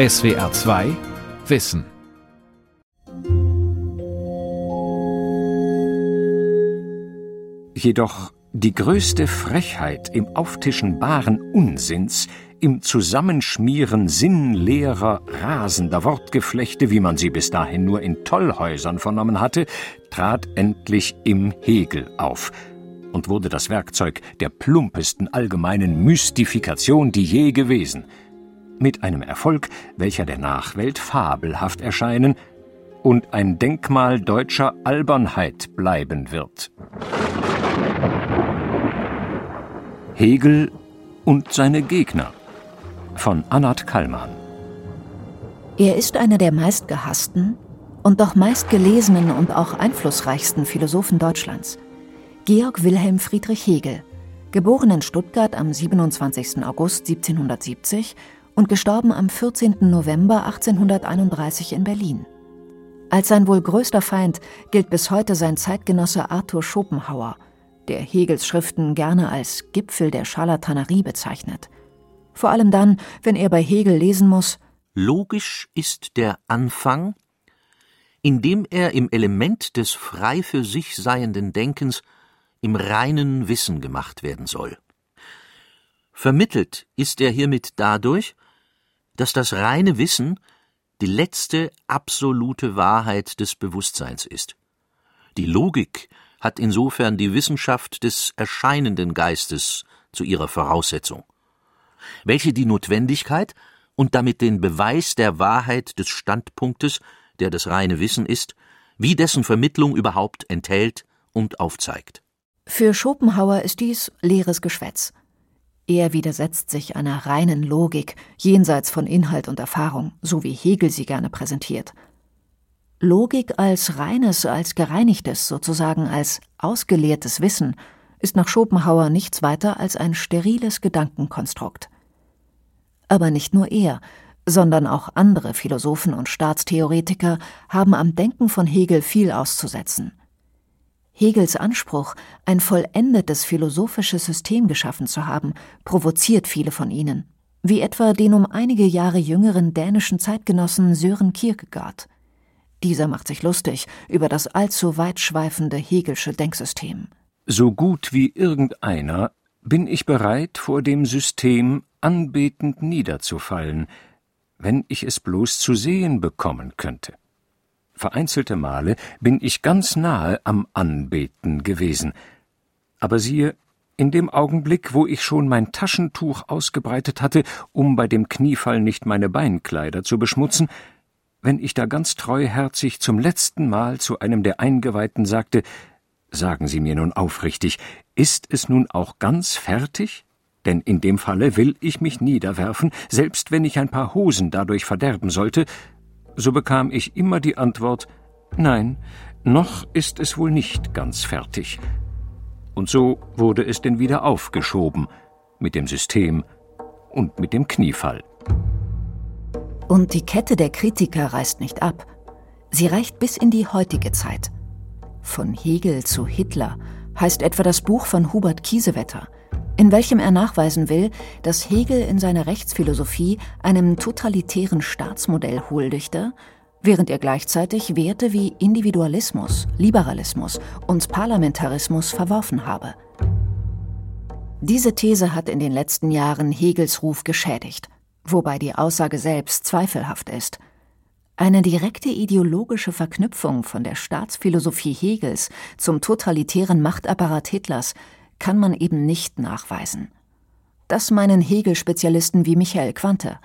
SWR 2 Wissen. Jedoch die größte Frechheit im Auftischen baren Unsinns, im Zusammenschmieren sinnleerer, rasender Wortgeflechte, wie man sie bis dahin nur in Tollhäusern vernommen hatte, trat endlich im Hegel auf und wurde das Werkzeug der plumpesten allgemeinen Mystifikation, die je gewesen. Mit einem Erfolg, welcher der Nachwelt fabelhaft erscheinen und ein Denkmal deutscher Albernheit bleiben wird. Hegel und seine Gegner von Annat Kallmann. Er ist einer der meistgehassten und doch meistgelesenen und auch einflussreichsten Philosophen Deutschlands. Georg Wilhelm Friedrich Hegel, geboren in Stuttgart am 27. August 1770 und gestorben am 14. November 1831 in Berlin. Als sein wohl größter Feind gilt bis heute sein Zeitgenosse Arthur Schopenhauer – der Hegels Schriften gerne als Gipfel der Scharlatanerie bezeichnet. Vor allem dann, wenn er bei Hegel lesen muss Logisch ist der Anfang, indem er im Element des frei für sich seienden Denkens im reinen Wissen gemacht werden soll. Vermittelt ist er hiermit dadurch, dass das reine Wissen die letzte absolute Wahrheit des Bewusstseins ist. Die Logik hat insofern die Wissenschaft des erscheinenden Geistes zu ihrer Voraussetzung, welche die Notwendigkeit und damit den Beweis der Wahrheit des Standpunktes, der das reine Wissen ist, wie dessen Vermittlung überhaupt enthält und aufzeigt. Für Schopenhauer ist dies leeres Geschwätz. Er widersetzt sich einer reinen Logik jenseits von Inhalt und Erfahrung, so wie Hegel sie gerne präsentiert – Logik als reines, als gereinigtes, sozusagen als ausgelehrtes Wissen ist nach Schopenhauer nichts weiter als ein steriles Gedankenkonstrukt. Aber nicht nur er, sondern auch andere Philosophen und Staatstheoretiker haben am Denken von Hegel viel auszusetzen. Hegels Anspruch, ein vollendetes philosophisches System geschaffen zu haben, provoziert viele von ihnen, wie etwa den um einige Jahre jüngeren dänischen Zeitgenossen Sören Kierkegaard. Dieser macht sich lustig über das allzu weitschweifende Hegelsche Denksystem. So gut wie irgendeiner bin ich bereit, vor dem System anbetend niederzufallen, wenn ich es bloß zu sehen bekommen könnte. Vereinzelte Male bin ich ganz nahe am Anbeten gewesen, aber siehe, in dem Augenblick, wo ich schon mein Taschentuch ausgebreitet hatte, um bei dem Kniefall nicht meine Beinkleider zu beschmutzen, wenn ich da ganz treuherzig zum letzten Mal zu einem der Eingeweihten sagte, Sagen Sie mir nun aufrichtig, ist es nun auch ganz fertig? Denn in dem Falle will ich mich niederwerfen, selbst wenn ich ein paar Hosen dadurch verderben sollte, so bekam ich immer die Antwort Nein, noch ist es wohl nicht ganz fertig. Und so wurde es denn wieder aufgeschoben, mit dem System und mit dem Kniefall. Und die Kette der Kritiker reißt nicht ab. Sie reicht bis in die heutige Zeit. Von Hegel zu Hitler heißt etwa das Buch von Hubert Kiesewetter, in welchem er nachweisen will, dass Hegel in seiner Rechtsphilosophie einem totalitären Staatsmodell huldigte, während er gleichzeitig Werte wie Individualismus, Liberalismus und Parlamentarismus verworfen habe. Diese These hat in den letzten Jahren Hegels Ruf geschädigt wobei die Aussage selbst zweifelhaft ist. Eine direkte ideologische Verknüpfung von der Staatsphilosophie Hegels zum totalitären Machtapparat Hitlers kann man eben nicht nachweisen. Das meinen Hegel-Spezialisten wie Michael Quante,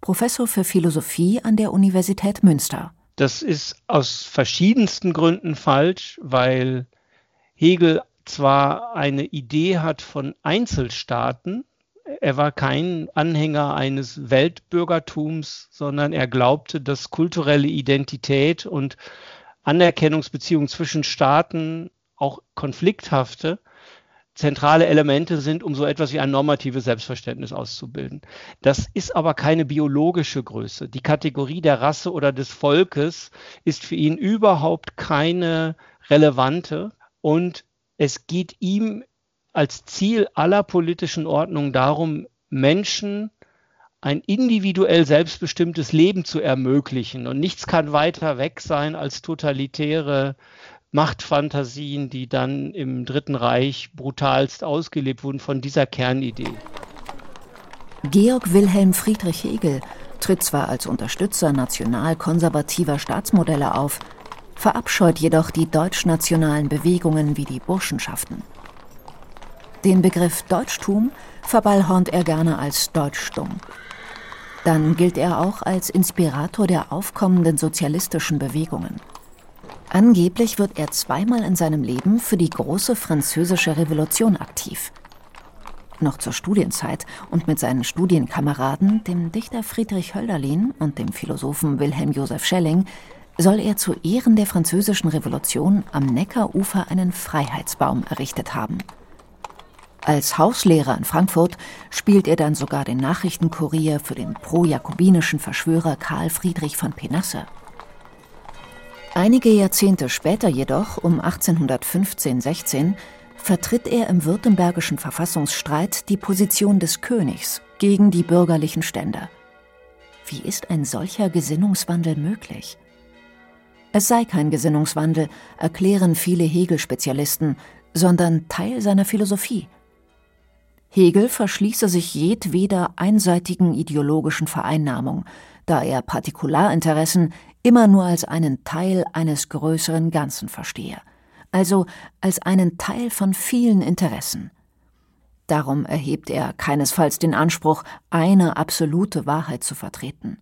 Professor für Philosophie an der Universität Münster. Das ist aus verschiedensten Gründen falsch, weil Hegel zwar eine Idee hat von Einzelstaaten, er war kein Anhänger eines Weltbürgertums, sondern er glaubte, dass kulturelle Identität und Anerkennungsbeziehungen zwischen Staaten, auch konflikthafte, zentrale Elemente sind, um so etwas wie ein normatives Selbstverständnis auszubilden. Das ist aber keine biologische Größe. Die Kategorie der Rasse oder des Volkes ist für ihn überhaupt keine relevante und es geht ihm als Ziel aller politischen Ordnung darum, Menschen ein individuell selbstbestimmtes Leben zu ermöglichen. Und nichts kann weiter weg sein als totalitäre Machtfantasien, die dann im Dritten Reich brutalst ausgelebt wurden von dieser Kernidee. Georg Wilhelm Friedrich Hegel tritt zwar als Unterstützer national-konservativer Staatsmodelle auf, verabscheut jedoch die deutschnationalen Bewegungen wie die Burschenschaften. Den Begriff Deutschtum verballhornt er gerne als deutschstumm. Dann gilt er auch als Inspirator der aufkommenden sozialistischen Bewegungen. Angeblich wird er zweimal in seinem Leben für die große französische Revolution aktiv. Noch zur Studienzeit und mit seinen Studienkameraden, dem Dichter Friedrich Hölderlin und dem Philosophen Wilhelm Joseph Schelling, soll er zu Ehren der französischen Revolution am Neckarufer einen Freiheitsbaum errichtet haben. Als Hauslehrer in Frankfurt spielt er dann sogar den Nachrichtenkurier für den pro-jakobinischen Verschwörer Karl Friedrich von Penasse. Einige Jahrzehnte später jedoch, um 1815-16, vertritt er im württembergischen Verfassungsstreit die Position des Königs gegen die bürgerlichen Stände. Wie ist ein solcher Gesinnungswandel möglich? Es sei kein Gesinnungswandel, erklären viele Hegel-Spezialisten, sondern Teil seiner Philosophie. Hegel verschließe sich jedweder einseitigen ideologischen Vereinnahmung, da er Partikularinteressen immer nur als einen Teil eines größeren Ganzen verstehe, also als einen Teil von vielen Interessen. Darum erhebt er keinesfalls den Anspruch, eine absolute Wahrheit zu vertreten.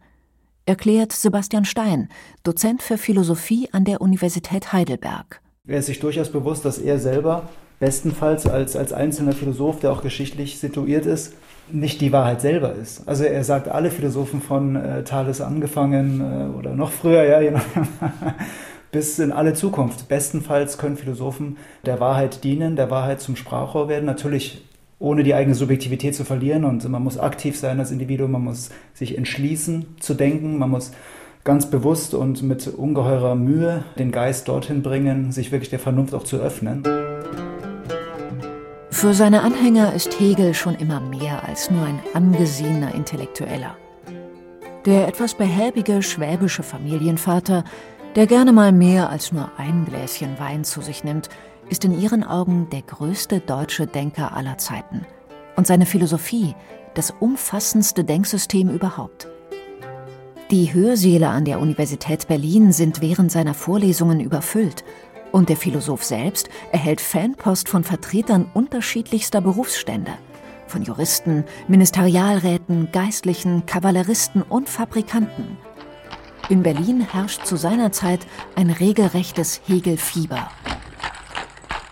Erklärt Sebastian Stein, Dozent für Philosophie an der Universität Heidelberg. Er ist sich durchaus bewusst, dass er selber bestenfalls als, als einzelner Philosoph, der auch geschichtlich situiert ist, nicht die Wahrheit selber ist. Also er sagt, alle Philosophen von äh, Thales angefangen äh, oder noch früher, ja, je bis in alle Zukunft. Bestenfalls können Philosophen der Wahrheit dienen, der Wahrheit zum Sprachrohr werden. Natürlich ohne die eigene Subjektivität zu verlieren und man muss aktiv sein als Individuum, man muss sich entschließen zu denken, man muss ganz bewusst und mit ungeheurer Mühe den Geist dorthin bringen, sich wirklich der Vernunft auch zu öffnen. Für seine Anhänger ist Hegel schon immer mehr als nur ein angesehener Intellektueller. Der etwas behäbige schwäbische Familienvater, der gerne mal mehr als nur ein Gläschen Wein zu sich nimmt, ist in ihren Augen der größte deutsche Denker aller Zeiten. Und seine Philosophie das umfassendste Denksystem überhaupt. Die Hörsäle an der Universität Berlin sind während seiner Vorlesungen überfüllt und der Philosoph selbst erhält Fanpost von Vertretern unterschiedlichster Berufsstände. Von Juristen, Ministerialräten, Geistlichen, Kavalleristen und Fabrikanten. In Berlin herrscht zu seiner Zeit ein regelrechtes Hegelfieber.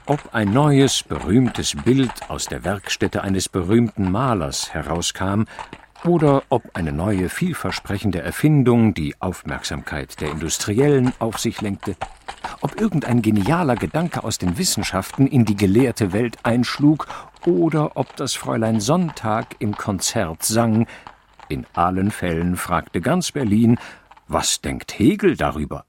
Ob ein neues, berühmtes Bild aus der Werkstätte eines berühmten Malers herauskam oder ob eine neue, vielversprechende Erfindung die Aufmerksamkeit der Industriellen auf sich lenkte, ob irgendein genialer Gedanke aus den Wissenschaften in die gelehrte Welt einschlug oder ob das Fräulein Sonntag im Konzert sang, in allen Fällen fragte ganz Berlin, was denkt Hegel darüber?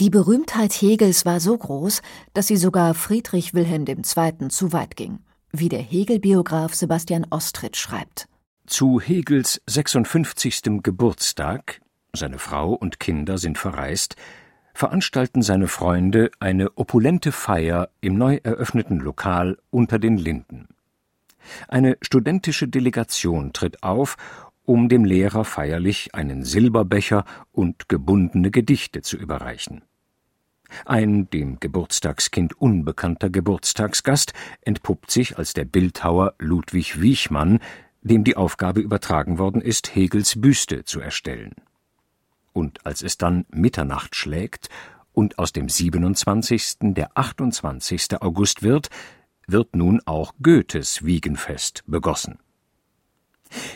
Die Berühmtheit Hegels war so groß, dass sie sogar Friedrich Wilhelm II. zu weit ging, wie der Hegel-Biograf Sebastian Ostritt schreibt. Zu Hegels 56. Geburtstag, seine Frau und Kinder sind verreist, veranstalten seine Freunde eine opulente Feier im neu eröffneten Lokal unter den Linden. Eine studentische Delegation tritt auf, um dem Lehrer feierlich einen Silberbecher und gebundene Gedichte zu überreichen. Ein dem Geburtstagskind unbekannter Geburtstagsgast entpuppt sich als der Bildhauer Ludwig Wiechmann, dem die Aufgabe übertragen worden ist, Hegels Büste zu erstellen. Und als es dann Mitternacht schlägt und aus dem 27. der 28. August wird, wird nun auch Goethes Wiegenfest begossen.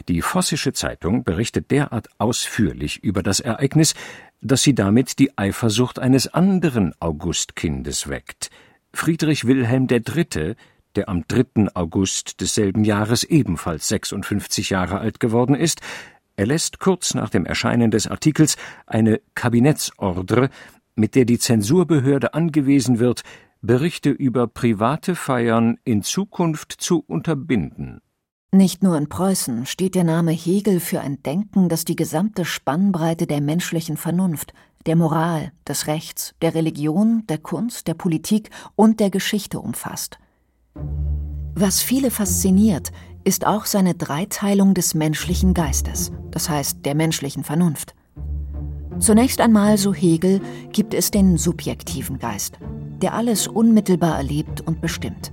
Die Vossische Zeitung berichtet derart ausführlich über das Ereignis, dass sie damit die Eifersucht eines anderen Augustkindes weckt. Friedrich Wilhelm III., der am 3. August desselben Jahres ebenfalls 56 Jahre alt geworden ist, erlässt kurz nach dem Erscheinen des Artikels eine Kabinettsordre, mit der die Zensurbehörde angewiesen wird, Berichte über private Feiern in Zukunft zu unterbinden Nicht nur in Preußen steht der Name Hegel für ein Denken, das die gesamte Spannbreite der menschlichen Vernunft, der Moral, des Rechts, der Religion, der Kunst, der Politik und der Geschichte umfasst. Was viele fasziniert, ist auch seine Dreiteilung des menschlichen Geistes, das heißt der menschlichen Vernunft. Zunächst einmal, so Hegel, gibt es den subjektiven Geist, der alles unmittelbar erlebt und bestimmt.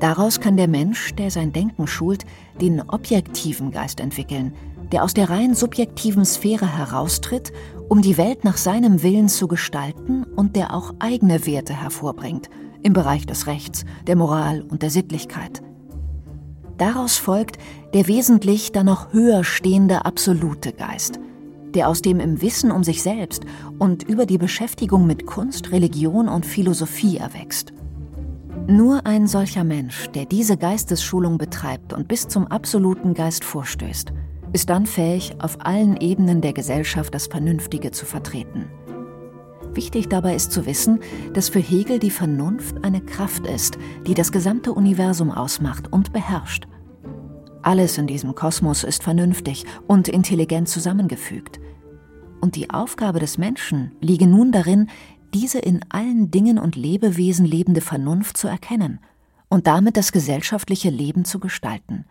Daraus kann der Mensch, der sein Denken schult, den objektiven Geist entwickeln, der aus der rein subjektiven Sphäre heraustritt, um die Welt nach seinem Willen zu gestalten und der auch eigene Werte hervorbringt, im Bereich des Rechts, der Moral und der Sittlichkeit. Daraus folgt der wesentlich dann noch höher stehende absolute Geist, der aus dem im Wissen um sich selbst und über die Beschäftigung mit Kunst, Religion und Philosophie erwächst. Nur ein solcher Mensch, der diese Geistesschulung betreibt und bis zum absoluten Geist vorstößt, ist dann fähig, auf allen Ebenen der Gesellschaft das Vernünftige zu vertreten. Wichtig dabei ist zu wissen, dass für Hegel die Vernunft eine Kraft ist, die das gesamte Universum ausmacht und beherrscht. Alles in diesem Kosmos ist vernünftig und intelligent zusammengefügt. Und die Aufgabe des Menschen liege nun darin, diese in allen Dingen und Lebewesen lebende Vernunft zu erkennen und damit das gesellschaftliche Leben zu gestalten.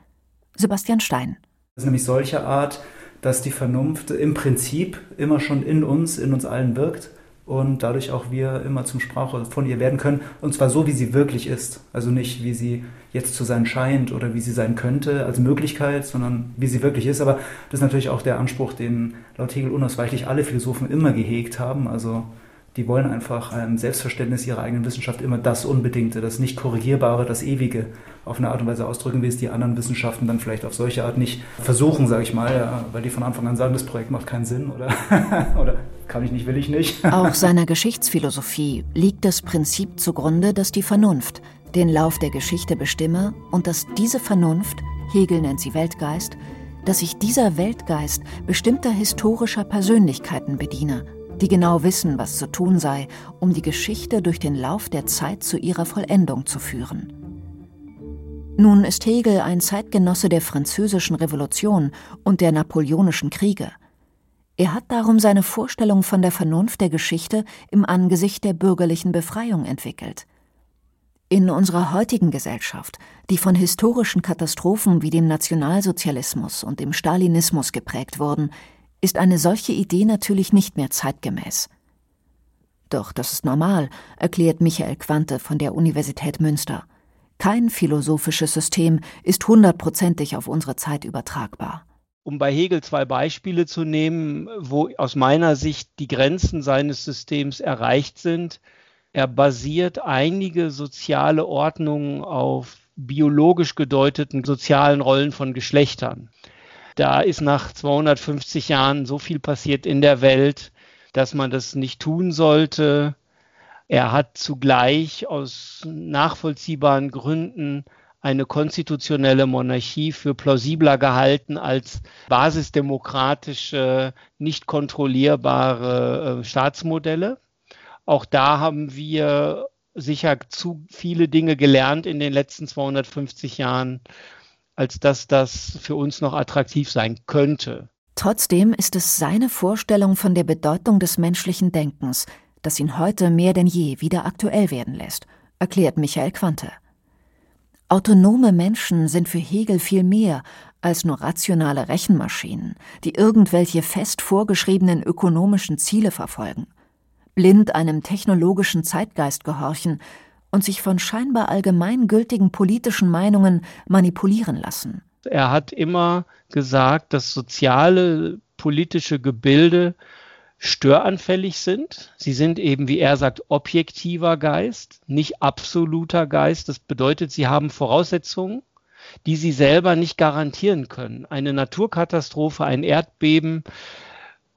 Sebastian Stein. Das ist nämlich solcher Art, dass die Vernunft im Prinzip immer schon in uns, in uns allen wirkt und dadurch auch wir immer zum Sprach von ihr werden können und zwar so, wie sie wirklich ist. Also nicht, wie sie jetzt zu sein scheint oder wie sie sein könnte als Möglichkeit, sondern wie sie wirklich ist. Aber das ist natürlich auch der Anspruch, den laut Hegel unausweichlich alle Philosophen immer gehegt haben. Also die wollen einfach ein Selbstverständnis ihrer eigenen Wissenschaft immer das Unbedingte, das nicht korrigierbare, das Ewige auf eine Art und Weise ausdrücken, wie es die anderen Wissenschaften dann vielleicht auf solche Art nicht versuchen, sage ich mal, weil die von Anfang an sagen, das Projekt macht keinen Sinn oder, oder kann ich nicht, will ich nicht. Auch seiner Geschichtsphilosophie liegt das Prinzip zugrunde, dass die Vernunft den Lauf der Geschichte bestimme und dass diese Vernunft, Hegel nennt sie Weltgeist, dass sich dieser Weltgeist bestimmter historischer Persönlichkeiten bediene die genau wissen, was zu tun sei, um die Geschichte durch den Lauf der Zeit zu ihrer Vollendung zu führen. Nun ist Hegel ein Zeitgenosse der Französischen Revolution und der Napoleonischen Kriege. Er hat darum seine Vorstellung von der Vernunft der Geschichte im Angesicht der bürgerlichen Befreiung entwickelt. In unserer heutigen Gesellschaft, die von historischen Katastrophen wie dem Nationalsozialismus und dem Stalinismus geprägt wurden, ist eine solche Idee natürlich nicht mehr zeitgemäß. Doch das ist normal, erklärt Michael Quante von der Universität Münster. Kein philosophisches System ist hundertprozentig auf unsere Zeit übertragbar. Um bei Hegel zwei Beispiele zu nehmen, wo aus meiner Sicht die Grenzen seines Systems erreicht sind. Er basiert einige soziale Ordnungen auf biologisch gedeuteten sozialen Rollen von Geschlechtern. Da ist nach 250 Jahren so viel passiert in der Welt, dass man das nicht tun sollte. Er hat zugleich aus nachvollziehbaren Gründen eine konstitutionelle Monarchie für plausibler gehalten als basisdemokratische, nicht kontrollierbare äh, Staatsmodelle. Auch da haben wir sicher zu viele Dinge gelernt in den letzten 250 Jahren, als dass das für uns noch attraktiv sein könnte. Trotzdem ist es seine Vorstellung von der Bedeutung des menschlichen Denkens, das ihn heute mehr denn je wieder aktuell werden lässt, erklärt Michael Quante. Autonome Menschen sind für Hegel viel mehr als nur rationale Rechenmaschinen, die irgendwelche fest vorgeschriebenen ökonomischen Ziele verfolgen, blind einem technologischen Zeitgeist gehorchen und sich von scheinbar allgemeingültigen politischen Meinungen manipulieren lassen. Er hat immer gesagt, dass soziale politische Gebilde störanfällig sind. Sie sind eben, wie er sagt, objektiver Geist, nicht absoluter Geist. Das bedeutet, sie haben Voraussetzungen, die sie selber nicht garantieren können. Eine Naturkatastrophe, ein Erdbeben,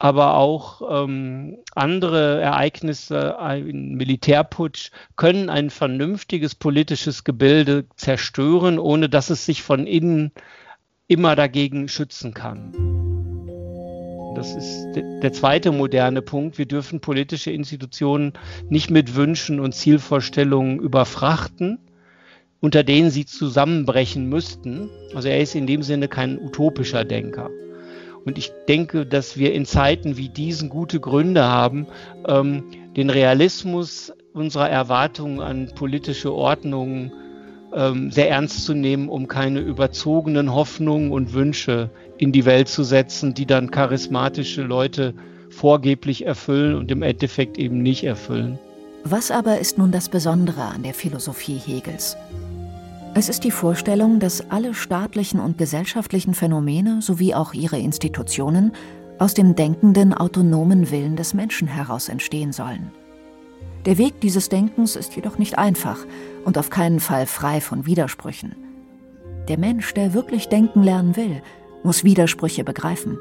aber auch ähm, andere Ereignisse, ein Militärputsch, können ein vernünftiges politisches Gebilde zerstören, ohne dass es sich von innen immer dagegen schützen kann. Das ist der zweite moderne Punkt. Wir dürfen politische Institutionen nicht mit Wünschen und Zielvorstellungen überfrachten unter denen sie zusammenbrechen müssten. Also er ist in dem Sinne kein utopischer Denker. Und ich denke, dass wir in Zeiten wie diesen gute Gründe haben, ähm, den Realismus unserer Erwartungen an politische Ordnungen ähm, sehr ernst zu nehmen, um keine überzogenen Hoffnungen und Wünsche in die Welt zu setzen, die dann charismatische Leute vorgeblich erfüllen und im Endeffekt eben nicht erfüllen. Was aber ist nun das Besondere an der Philosophie Hegels? Es ist die Vorstellung, dass alle staatlichen und gesellschaftlichen Phänomene sowie auch ihre Institutionen aus dem denkenden, autonomen Willen des Menschen heraus entstehen sollen. Der Weg dieses Denkens ist jedoch nicht einfach und auf keinen Fall frei von Widersprüchen. Der Mensch, der wirklich denken lernen will, muss Widersprüche begreifen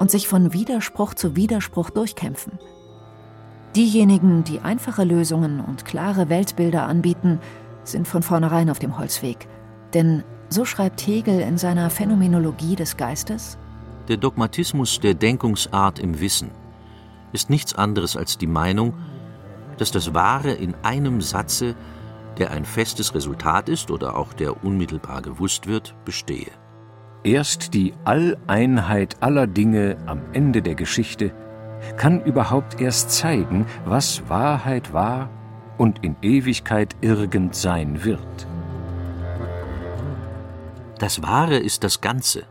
und sich von Widerspruch zu Widerspruch durchkämpfen. Diejenigen, die einfache Lösungen und klare Weltbilder anbieten, sind von vornherein auf dem Holzweg. Denn, so schreibt Hegel in seiner Phänomenologie des Geistes, der Dogmatismus der Denkungsart im Wissen ist nichts anderes als die Meinung, dass das Wahre in einem Satze, der ein festes Resultat ist oder auch der unmittelbar gewusst wird, bestehe. Erst die Alleinheit aller Dinge am Ende der Geschichte kann überhaupt erst zeigen, was Wahrheit war und in Ewigkeit irgend sein wird. Das Wahre ist das Ganze.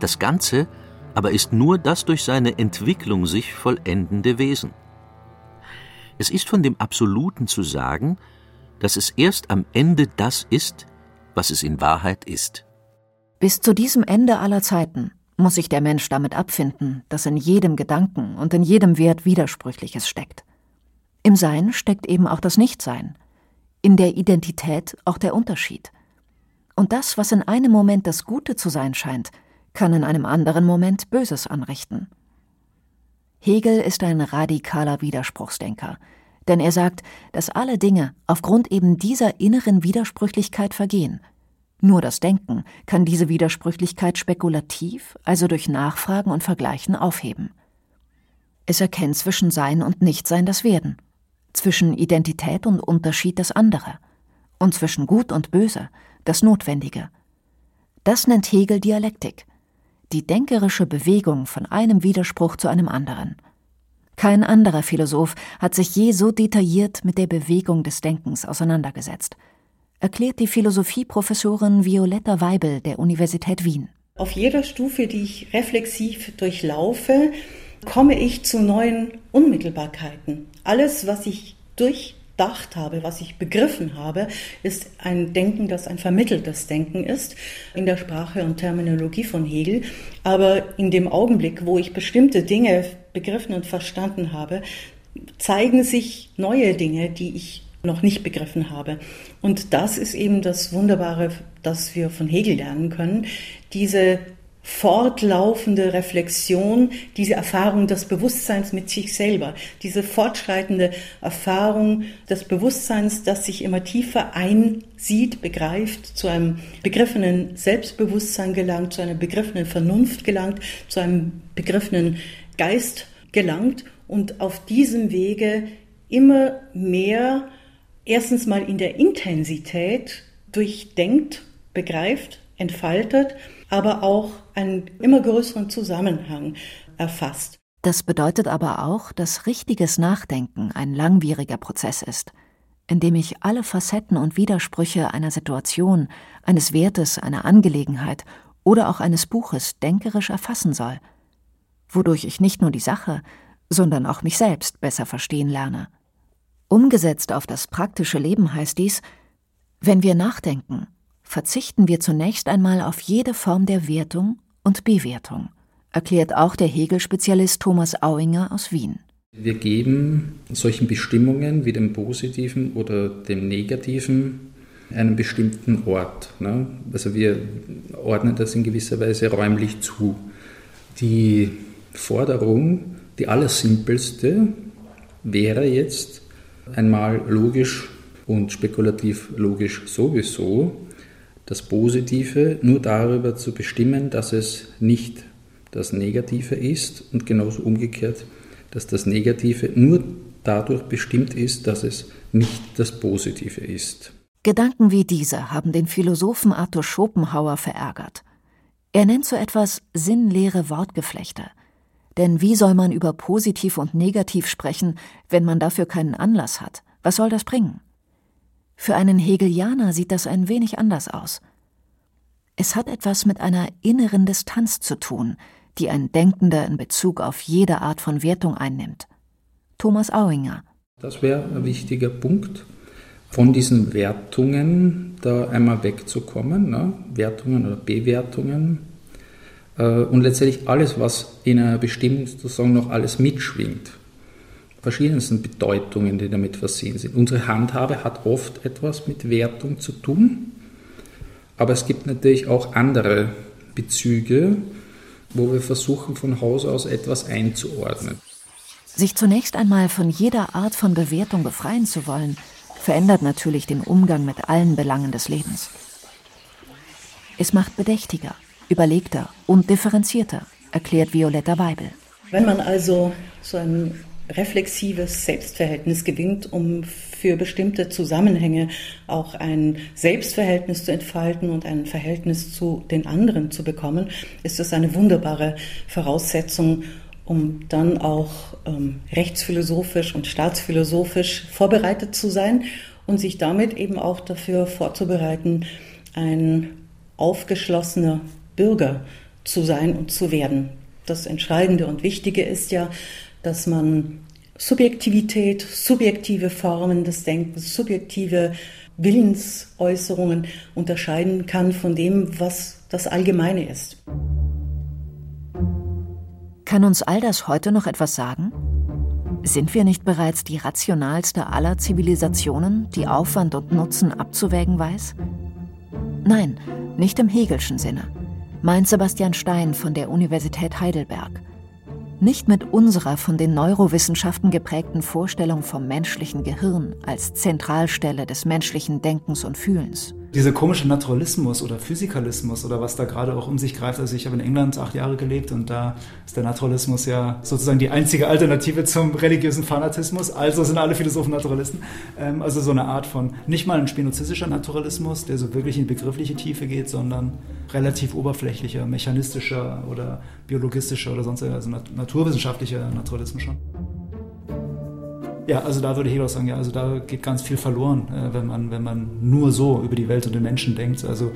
Das Ganze aber ist nur das durch seine Entwicklung sich vollendende Wesen. Es ist von dem Absoluten zu sagen, dass es erst am Ende das ist, was es in Wahrheit ist. Bis zu diesem Ende aller Zeiten muss sich der Mensch damit abfinden, dass in jedem Gedanken und in jedem Wert Widersprüchliches steckt. Im Sein steckt eben auch das Nichtsein, in der Identität auch der Unterschied. Und das, was in einem Moment das Gute zu sein scheint, kann in einem anderen Moment Böses anrichten. Hegel ist ein radikaler Widerspruchsdenker, denn er sagt, dass alle Dinge aufgrund eben dieser inneren Widersprüchlichkeit vergehen. Nur das Denken kann diese Widersprüchlichkeit spekulativ, also durch Nachfragen und Vergleichen, aufheben. Es erkennt zwischen Sein und Nichtsein das Werden, zwischen Identität und Unterschied das andere und zwischen Gut und Böse das Notwendige. Das nennt Hegel Dialektik – die denkerische Bewegung von einem Widerspruch zu einem anderen. Kein anderer Philosoph hat sich je so detailliert mit der Bewegung des Denkens auseinandergesetzt, erklärt die Philosophieprofessorin Violetta Weibel der Universität Wien. Auf jeder Stufe, die ich reflexiv durchlaufe, komme ich zu neuen Unmittelbarkeiten. Alles, was ich durch durchdacht habe, was ich begriffen habe, ist ein Denken, das ein vermitteltes Denken ist in der Sprache und Terminologie von Hegel. Aber in dem Augenblick, wo ich bestimmte Dinge begriffen und verstanden habe, zeigen sich neue Dinge, die ich noch nicht begriffen habe. Und das ist eben das Wunderbare, das wir von Hegel lernen können. Diese fortlaufende Reflexion, diese Erfahrung des Bewusstseins mit sich selber, diese fortschreitende Erfahrung des Bewusstseins, das sich immer tiefer einsieht, begreift, zu einem begriffenen Selbstbewusstsein gelangt, zu einer begriffenen Vernunft gelangt, zu einem begriffenen Geist gelangt und auf diesem Wege immer mehr erstens mal in der Intensität durchdenkt, begreift, entfaltet aber auch einen immer größeren Zusammenhang erfasst. Das bedeutet aber auch, dass richtiges Nachdenken ein langwieriger Prozess ist, in dem ich alle Facetten und Widersprüche einer Situation, eines Wertes, einer Angelegenheit oder auch eines Buches denkerisch erfassen soll, wodurch ich nicht nur die Sache, sondern auch mich selbst besser verstehen lerne. Umgesetzt auf das praktische Leben heißt dies, wenn wir nachdenken, verzichten wir zunächst einmal auf jede Form der Wertung und Bewertung, erklärt auch der Hegel-Spezialist Thomas Auinger aus Wien. Wir geben solchen Bestimmungen wie dem positiven oder dem negativen einen bestimmten Ort. Ne? Also wir ordnen das in gewisser Weise räumlich zu. Die Forderung, die allersimpelste, wäre jetzt einmal logisch und spekulativ logisch sowieso, das Positive nur darüber zu bestimmen, dass es nicht das Negative ist und genauso umgekehrt, dass das Negative nur dadurch bestimmt ist, dass es nicht das Positive ist. Gedanken wie diese haben den Philosophen Arthur Schopenhauer verärgert. Er nennt so etwas sinnleere Wortgeflechte. Denn wie soll man über positiv und negativ sprechen, wenn man dafür keinen Anlass hat? Was soll das bringen? Für einen Hegelianer sieht das ein wenig anders aus. Es hat etwas mit einer inneren Distanz zu tun, die ein Denkender in Bezug auf jede Art von Wertung einnimmt. Thomas Auinger. Das wäre ein wichtiger Punkt, von diesen Wertungen da einmal wegzukommen, ne? Wertungen oder Bewertungen. Äh, und letztendlich alles, was in einer Bestimmung sozusagen noch alles mitschwingt. Verschiedensten Bedeutungen, die damit versehen sind. Unsere Handhabe hat oft etwas mit Wertung zu tun, aber es gibt natürlich auch andere Bezüge, wo wir versuchen, von Haus aus etwas einzuordnen. Sich zunächst einmal von jeder Art von Bewertung befreien zu wollen, verändert natürlich den Umgang mit allen Belangen des Lebens. Es macht bedächtiger, überlegter und differenzierter, erklärt Violetta Weibel. Wenn man also so ein reflexives Selbstverhältnis gewinnt, um für bestimmte Zusammenhänge auch ein Selbstverhältnis zu entfalten und ein Verhältnis zu den anderen zu bekommen, ist das eine wunderbare Voraussetzung, um dann auch ähm, rechtsphilosophisch und staatsphilosophisch vorbereitet zu sein und sich damit eben auch dafür vorzubereiten, ein aufgeschlossener Bürger zu sein und zu werden. Das Entscheidende und Wichtige ist ja, dass man Subjektivität, subjektive Formen des Denkens, subjektive Willensäußerungen unterscheiden kann von dem, was das Allgemeine ist. Kann uns all das heute noch etwas sagen? Sind wir nicht bereits die rationalste aller Zivilisationen, die Aufwand und Nutzen abzuwägen weiß? Nein, nicht im Hegelschen Sinne, meint Sebastian Stein von der Universität Heidelberg nicht mit unserer von den Neurowissenschaften geprägten Vorstellung vom menschlichen Gehirn als Zentralstelle des menschlichen Denkens und Fühlens. Dieser komische Naturalismus oder Physikalismus oder was da gerade auch um sich greift. Also ich habe in England acht Jahre gelebt und da ist der Naturalismus ja sozusagen die einzige Alternative zum religiösen Fanatismus. Also sind alle Philosophen Naturalisten. Ähm, also so eine Art von, nicht mal ein spinozistischer Naturalismus, der so wirklich in begriffliche Tiefe geht, sondern relativ oberflächlicher, mechanistischer oder biologistischer oder sonst also naturwissenschaftlicher Naturalismus schon. Ja, also da würde Hegel auch sagen, ja, also da geht ganz viel verloren, äh, wenn, man, wenn man nur so über die Welt und den Menschen denkt. Also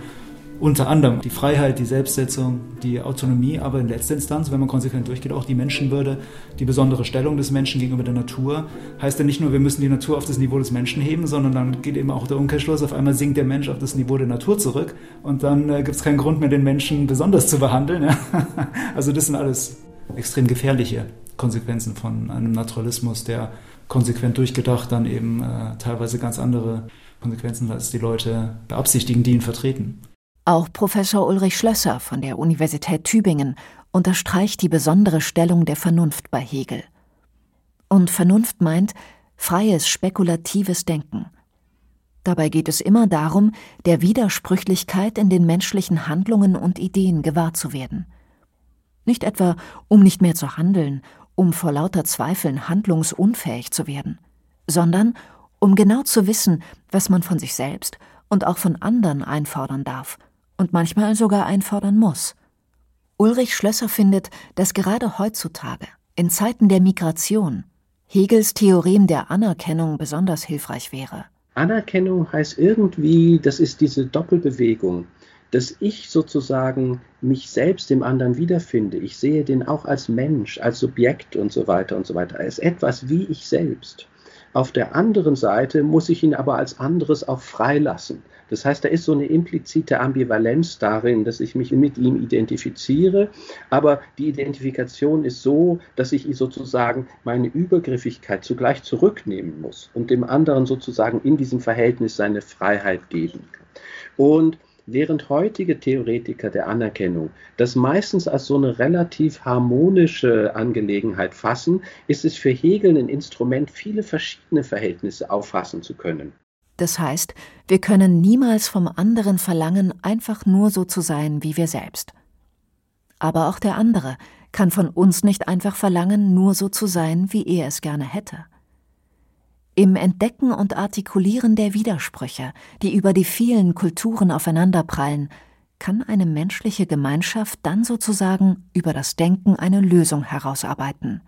unter anderem die Freiheit, die Selbstsetzung, die Autonomie, aber in letzter Instanz, wenn man konsequent durchgeht, auch die Menschenwürde, die besondere Stellung des Menschen gegenüber der Natur. Heißt ja nicht nur, wir müssen die Natur auf das Niveau des Menschen heben, sondern dann geht eben auch der Umkehrschluss, auf einmal sinkt der Mensch auf das Niveau der Natur zurück und dann äh, gibt es keinen Grund mehr, den Menschen besonders zu behandeln. Ja? Also das sind alles extrem gefährliche Konsequenzen von einem Naturalismus, der konsequent durchgedacht dann eben äh, teilweise ganz andere Konsequenzen, als die Leute beabsichtigen, die ihn vertreten. Auch Professor Ulrich Schlösser von der Universität Tübingen unterstreicht die besondere Stellung der Vernunft bei Hegel. Und Vernunft meint freies, spekulatives Denken. Dabei geht es immer darum, der Widersprüchlichkeit in den menschlichen Handlungen und Ideen gewahr zu werden. Nicht etwa, um nicht mehr zu handeln um vor lauter Zweifeln handlungsunfähig zu werden, sondern um genau zu wissen, was man von sich selbst und auch von anderen einfordern darf und manchmal sogar einfordern muss. Ulrich Schlösser findet, dass gerade heutzutage, in Zeiten der Migration, Hegels Theorem der Anerkennung besonders hilfreich wäre. Anerkennung heißt irgendwie, das ist diese Doppelbewegung dass ich sozusagen mich selbst im anderen wiederfinde. Ich sehe den auch als Mensch, als Subjekt und so weiter und so weiter. Er ist etwas wie ich selbst. Auf der anderen Seite muss ich ihn aber als anderes auch freilassen. Das heißt, da ist so eine implizite Ambivalenz darin, dass ich mich mit ihm identifiziere, aber die Identifikation ist so, dass ich sozusagen meine Übergriffigkeit zugleich zurücknehmen muss und dem anderen sozusagen in diesem Verhältnis seine Freiheit geben kann. Und Während heutige Theoretiker der Anerkennung das meistens als so eine relativ harmonische Angelegenheit fassen, ist es für Hegel ein Instrument, viele verschiedene Verhältnisse auffassen zu können. Das heißt, wir können niemals vom anderen verlangen, einfach nur so zu sein wie wir selbst. Aber auch der andere kann von uns nicht einfach verlangen, nur so zu sein, wie er es gerne hätte. Im Entdecken und Artikulieren der Widersprüche, die über die vielen Kulturen aufeinanderprallen, kann eine menschliche Gemeinschaft dann sozusagen über das Denken eine Lösung herausarbeiten.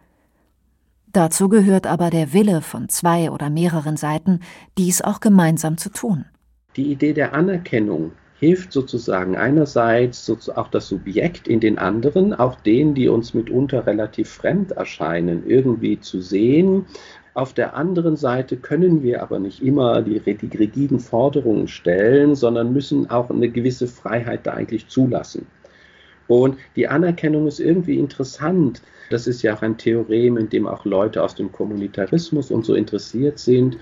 Dazu gehört aber der Wille von zwei oder mehreren Seiten, dies auch gemeinsam zu tun. Die Idee der Anerkennung hilft sozusagen einerseits auch das Subjekt in den anderen, auch den, die uns mitunter relativ fremd erscheinen, irgendwie zu sehen. Auf der anderen Seite können wir aber nicht immer die, die rigiden Forderungen stellen, sondern müssen auch eine gewisse Freiheit da eigentlich zulassen. Und die Anerkennung ist irgendwie interessant. Das ist ja auch ein Theorem, in dem auch Leute aus dem Kommunitarismus und so interessiert sind,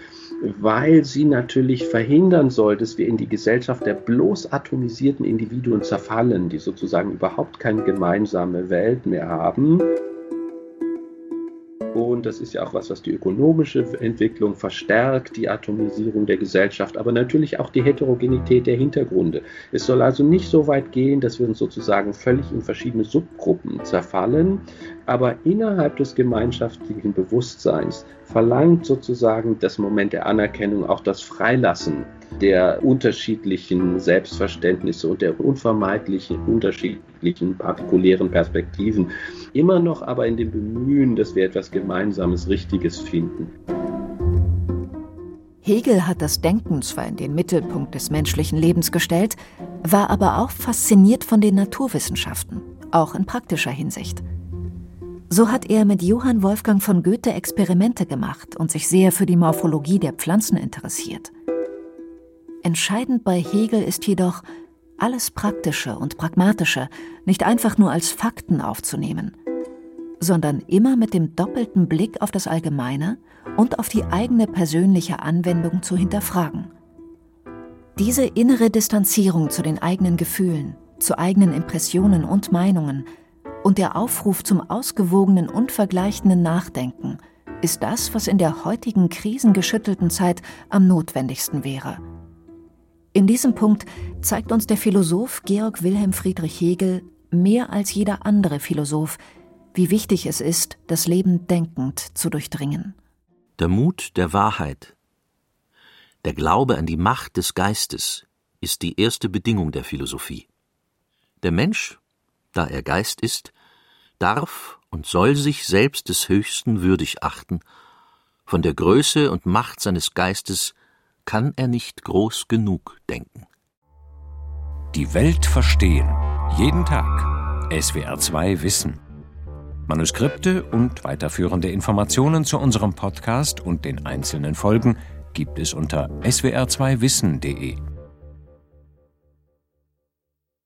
weil sie natürlich verhindern soll, dass wir in die Gesellschaft der bloß atomisierten Individuen zerfallen, die sozusagen überhaupt keine gemeinsame Welt mehr haben. Und das ist ja auch was, was die ökonomische Entwicklung verstärkt, die Atomisierung der Gesellschaft, aber natürlich auch die Heterogenität der Hintergründe. Es soll also nicht so weit gehen, dass wir uns sozusagen völlig in verschiedene Subgruppen zerfallen, aber innerhalb des gemeinschaftlichen Bewusstseins verlangt sozusagen das Moment der Anerkennung auch das Freilassen der unterschiedlichen Selbstverständnisse und der unvermeidlichen unterschiedlichen partikulären Perspektiven. Immer noch aber in dem Bemühen, dass wir etwas Gemeinsames, Richtiges finden. Hegel hat das Denken zwar in den Mittelpunkt des menschlichen Lebens gestellt, war aber auch fasziniert von den Naturwissenschaften, auch in praktischer Hinsicht. So hat er mit Johann Wolfgang von Goethe Experimente gemacht und sich sehr für die Morphologie der Pflanzen interessiert. Entscheidend bei Hegel ist jedoch, alles Praktische und Pragmatische nicht einfach nur als Fakten aufzunehmen, sondern immer mit dem doppelten Blick auf das Allgemeine und auf die eigene persönliche Anwendung zu hinterfragen. Diese innere Distanzierung zu den eigenen Gefühlen, zu eigenen Impressionen und Meinungen und der Aufruf zum ausgewogenen und vergleichenden Nachdenken ist das, was in der heutigen krisengeschüttelten Zeit am notwendigsten wäre – in diesem Punkt zeigt uns der Philosoph Georg Wilhelm Friedrich Hegel mehr als jeder andere Philosoph, wie wichtig es ist, das Leben denkend zu durchdringen. Der Mut der Wahrheit, der Glaube an die Macht des Geistes ist die erste Bedingung der Philosophie. Der Mensch, da er Geist ist, darf und soll sich selbst des Höchsten würdig achten, von der Größe und Macht seines Geistes kann er nicht groß genug denken. Die Welt verstehen. Jeden Tag. SWR 2 Wissen. Manuskripte und weiterführende Informationen zu unserem Podcast und den einzelnen Folgen gibt es unter swr2wissen.de.